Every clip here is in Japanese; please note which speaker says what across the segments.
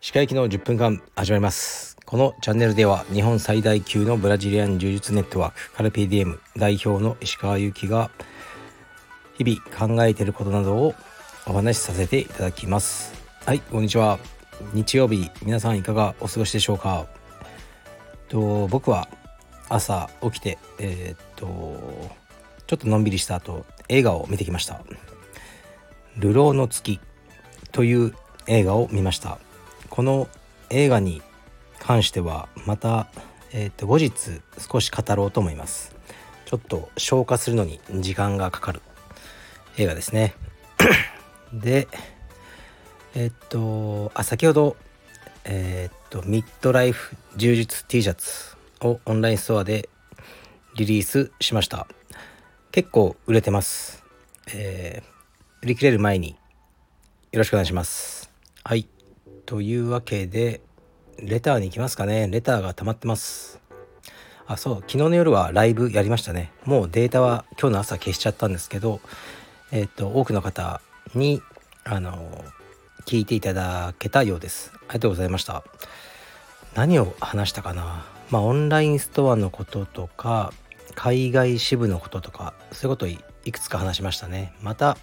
Speaker 1: 歯科行きの10分間始まります。このチャンネルでは日本最大級のブラジリアン柔術ネットワークカルピディエム代表の石川祐希が日々考えていることなどをお話しさせていただきます。はいこんにちは。日曜日皆さんいかがお過ごしでしょうか？と僕は朝起きてえー、っとちょっとのんびりした後映画を見てきました「流浪の月」という映画を見ました。この映画に関してはまた、えー、と後日少し語ろうと思います。ちょっと消化するのに時間がかかる映画ですね。でえっ、とあ先ほどえっ、とミッドライフ充実 T シャツをオンラインストアでリリースしました。結構売れてます、えー、売り切れる前によろしくお願いします。はい。というわけでレターに行きますかね。レターが溜まってます。あそう。昨日の夜はライブやりましたね。もうデータは今日の朝消しちゃったんですけどえっ、と多くの方にあの聞いていただけたようです。ありがとうございました。何を話したかな。まあオンラインストアのこととか海外支部のこととかそういうことをいくつか話しましたね。また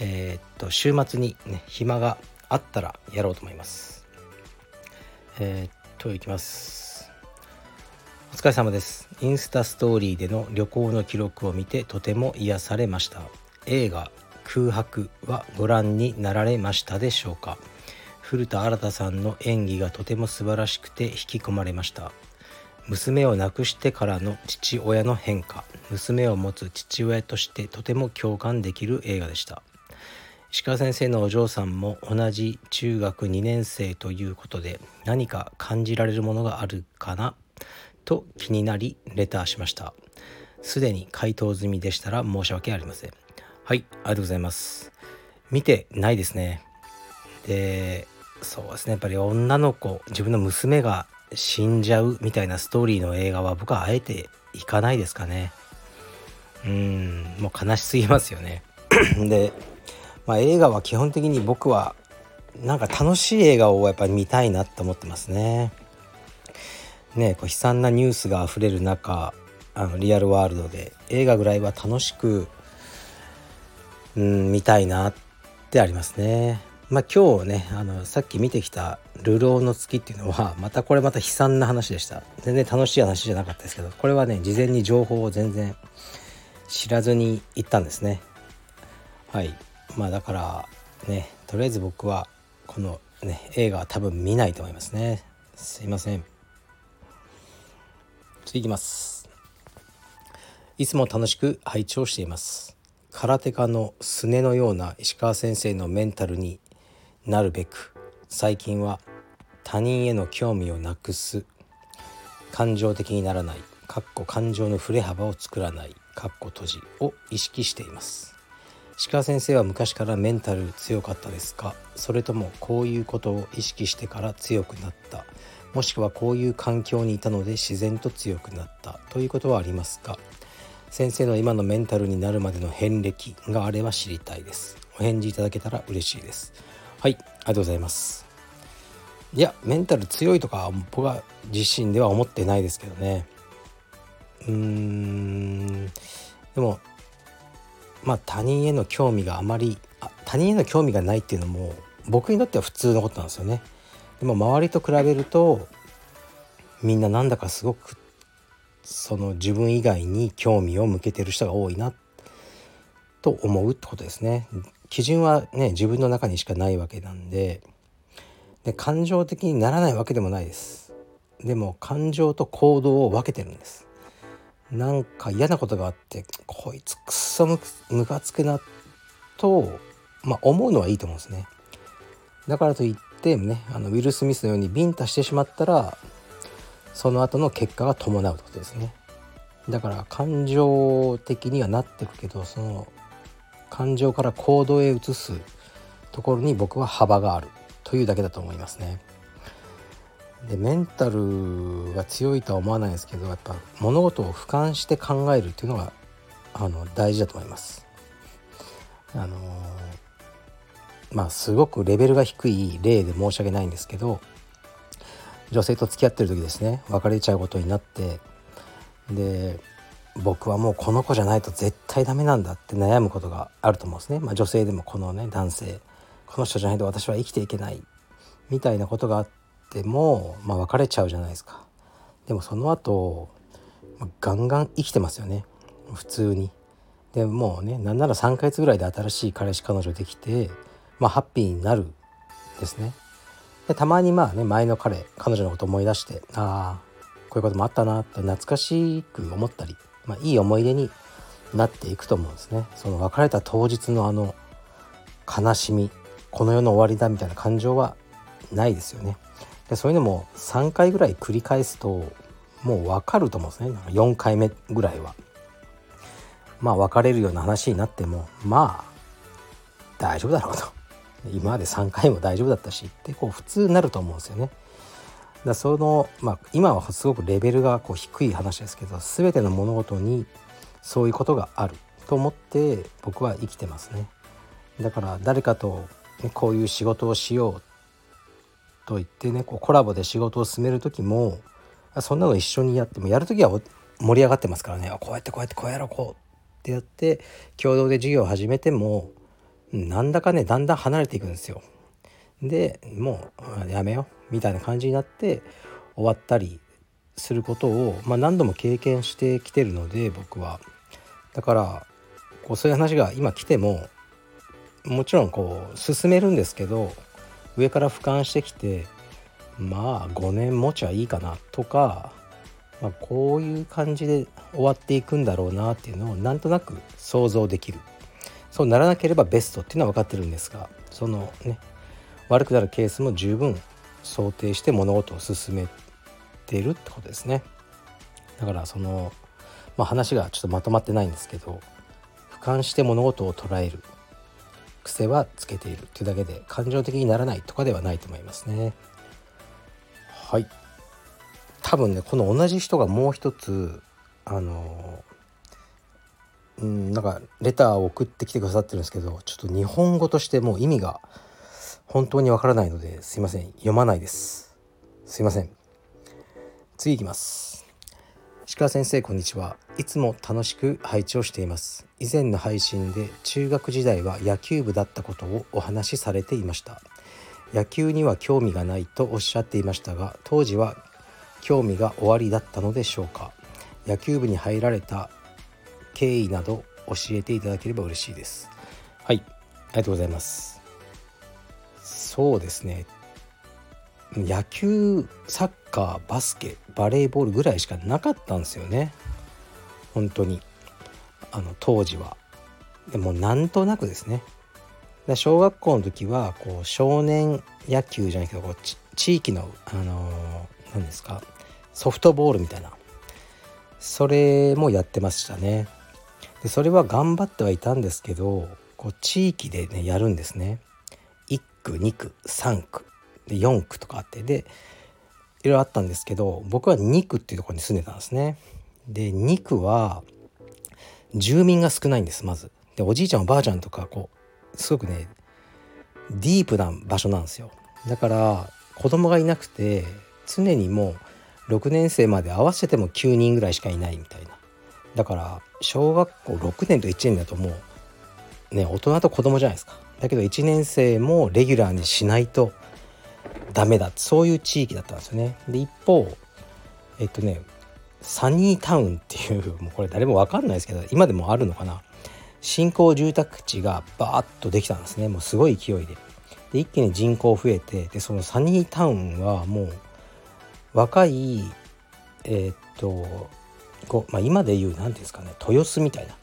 Speaker 1: えー、っと週末にね暇があったらやろうと思います。えー、っといきます。お疲れ様です。インスタストーリーでの旅行の記録を見てとても癒されました。映画空白はご覧になられましたでしょうか。古田新太さんの演技がとても素晴らしくて引き込まれました。娘を亡くしてからの父親の変化。娘を持つ父親としてとても共感できる映画でした。石川先生のお嬢さんも同じ中学2年生ということで何か感じられるものがあるかな？と気になりレターしました。すでに回答済みでしたら申し訳ありません。はいありがとうございます。見てないですね。でそうですね。やっぱり女の子自分の娘が死んじゃうみたいなストーリーの映画は僕はあえていかないですかねうんもう悲しすぎますよねでまあ、映画は基本的に僕はなんか楽しい映画をやっぱり見たいなって思ってますね。ねこう悲惨なニュースがあふれる中あのリアルワールドで映画ぐらいは楽しく、うん、見たいなってありますね。まあ今日ねあのさっき見てきた「流浪の月」っていうのはまたこれまた悲惨な話でした。全然楽しい話じゃなかったですけどこれはね事前に情報を全然知らずに行ったんですね。はい。まあだからねとりあえず僕はこのね映画は多分見ないと思いますね。すいません。次いきます。いつも楽しく拝聴しています。空手家のすねのような石川先生のメンタルになるべく最近は他人への興味をなくす。感情的にならない。かっこ感情の振れ幅を作らない。かっこ閉じを意識しています。鹿先生は昔からメンタル強かったですか？それともこういうことを意識してから強くなった。もしくはこういう環境にいたので自然と強くなった。ということはありますか？先生の今のメンタルになるまでの遍歴があれば知りたいです。お返事いただけたら嬉しいです。はいありがとうございますいやメンタル強いとか僕は自身では思ってないですけどねうーんでもまあ他人への興味があまりあ他人への興味がないっていうのも僕にとっては普通のことなんですよね。でも周りと比べるとみんななんだかすごくその自分以外に興味を向けてる人が多いなと思うってことですね。基準はね自分の中にしかないわけなんでで感情的にならないわけでもないです。でも感情と行動を分けてるんです。なんか嫌なことがあってこいつくっそむむかつくなと、まあ、思うのはいいと思うんですね。だからといってねあのウィル・スミスのようにビンタしてしまったらその後の結果が伴うってことですね。だから感情的にはなってくけどその感情から行動へ移すところに僕は幅があるというだけだと思いますね。でメンタルが強いとは思わないですけどやっぱ物事を俯瞰して考えるっていうのがあの大事だと思います。あのまあすごくレベルが低い例で申し訳ないんですけど女性と付き合ってる時ですね別れちゃうことになってで僕はもうこの子じゃないと絶対ダメなんだって悩むことがあると思うんですね、まあ、女性でもこのね男性この人じゃないと私は生きていけないみたいなことがあっても、まあ、別れちゃうじゃないですか。でもその後ガンガン生きてますよね。普通に。でもうねなんなら3ヶ月ぐらいで新しい彼氏彼女できてまあハッピーになるですね。でたまにまあね前の彼彼女のこと思い出してああこういうこともあったなって懐かしく思ったり、まあ、いい思い出になっていくと思うんですね。その別れた当日のあの悲しみこの世の終わりだみたいな感情はないですよね。でそういうのも3回ぐらい繰り返すともう分かると思うんですね。4回目ぐらいは。まあ別れるような話になってもまあ大丈夫だろうと。今まで3回も大丈夫だったしってこう普通になると思うんですよね。だその、まあ、今はすごくレベルがこう低い話ですけど全ての物事にそういうことがあると思って僕は生きてますねだから誰かと、こういう仕事をしようと言ってねこうコラボで仕事を進める時もそんなの一緒にやってもやる時は盛り上がってますからねこうやってこうやってこうやろうこうってやって共同で授業を始めてもなんだかねだんだん離れていくんですよ。でもうやめようみたいな感じになって終わったりすることを、まあ、何度も経験してきてるので僕は。だからこうそういう話が今来てももちろんこう進めるんですけど上から俯瞰してきてまあ5年持ちはいいかなとか、まあ、こういう感じで終わっていくんだろうなっていうのをなんとなく想像できる。そうならなければベストっていうのは分かってるんですがそのね悪くなるケースも十分想定して物事を進めてるってことですね。だからその、まあ、話がちょっとまとまってないんですけど俯瞰して物事を捉える。癖はつけているっていうだけで感情的にならないとかではないと思いますね。はい。多分ねこの同じ人がもう一つあのうんなんかレターを送ってきてくださってるんですけどちょっと日本語としてもう意味が本当にわからないのですいません。読まないです。すいません。次いきます。石川先生こんにちは。いつも楽しく配置をしています。以前の配信で中学時代は野球部だったことをお話しされていました。野球には興味がないとおっしゃっていましたが当時は興味が終わりだったのでしょうか。野球部に入られた経緯など教えていただければ嬉しいです。はい。ありがとうございます。そうですね。野球サッカーバスケバレーボールぐらいしかなかったんですよね。本当に。あの当時は。でもなんとなくですね。小学校の時はこう少年野球じゃないけどこう地域のあのー、何ですかソフトボールみたいな。それもやってましたね。でそれは頑張ってはいたんですけどこう地域でねやるんですね。区2区3区で4区とかあってでいろいろあったんですけど僕は2区っていうところに住んでたんですね。で2区は住民が少ないんですまず。でおじいちゃんおばあちゃんとかこうすごくねディープな場所なんですよ。だから子供がいなくて常にもう6年生まで合わせても9人ぐらいしかいないみたいな。だから小学校6年と1年だともうね大人と子供じゃないですか。だけど1年生もレギュラーにしないとダメだそういう地域だったんですよね。で一方えっとねサニータウンっていう もうこれ誰も分かんないですけど今でもあるのかな新興住宅地がバーッとできたんですねもうすごい勢いで。で一気に人口増えてでそのサニータウンはもう若いえー、っとこまあ、今で言う何ていうんですかね豊洲みたいな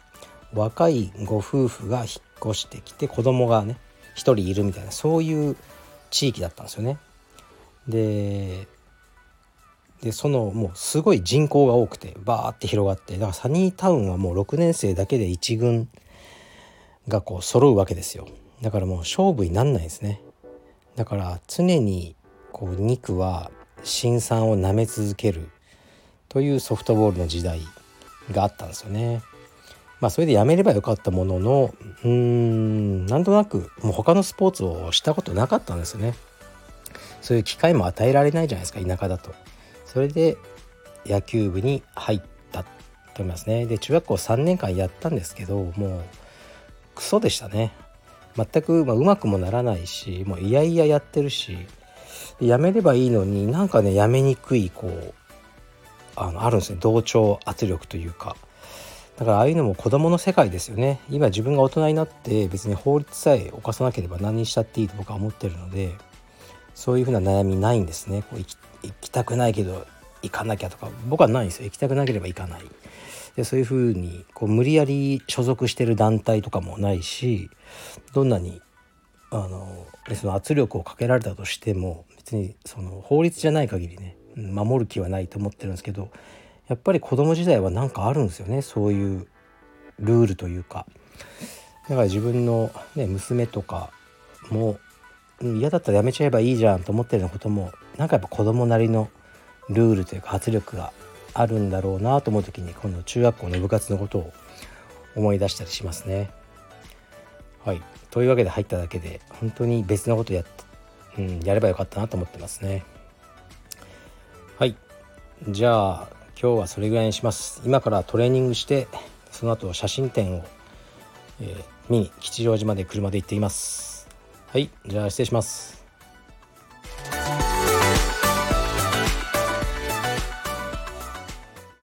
Speaker 1: 若いご夫婦が引っ越してきて子供がね1人いるみたいなそういう地域だったんですよね。ででそのもうすごい人口が多くてバーって広がってだからサニータウンはもう6年生だけで1軍がこう揃うわけですよ。だからもう勝負になんないですね。だから常にこう肉は新産を舐め続けるというソフトボールの時代があったんですよね。まあそれでやめればよかったもののうーんなんとなくもう他のスポーツをしたことなかったんですよね。そういう機会も与えられないじゃないですか田舎だと。それで野球部に入ったと思いますね。で中学校3年間やったんですけどもうクソでしたね。全く、まあ、うまくもならないしもういやいややってるしやめればいいのになんかねやめにくいこうあのあるんですね。同調圧力というか。だからああいうのも子供の世界ですよね。今自分が大人になって別に法律さえ犯さなければ何にしたっていいと僕は思ってるのでそういうふうな悩みないんですね。こう行き行きたくないけど行かなきゃとか。僕はないんですよ。行きたくなければ行かない。でそういうふうにこう無理やり所属してる団体とかもないしどんなにあのその圧力をかけられたとしても別にその法律じゃない限りね守る気はないと思ってるんですけどやっぱり子供時代は何かあるんですよねそういうルールというかだから自分の、ね、娘とかも嫌だったらやめちゃえばいいじゃんと思ってるようなこともなんかやっぱ子供なりのルールというか圧力があるんだろうなと思う時に今度中学校の部活のことを思い出したりしますね。はいというわけで入っただけで本当に別のことや,、うん、やればよかったなと思ってますね。はいじゃあ今日はそれぐらいにします。今からトレーニングしてその後写真展を、えー、見に吉祥寺まで車で行っています。はいじゃあ失礼します。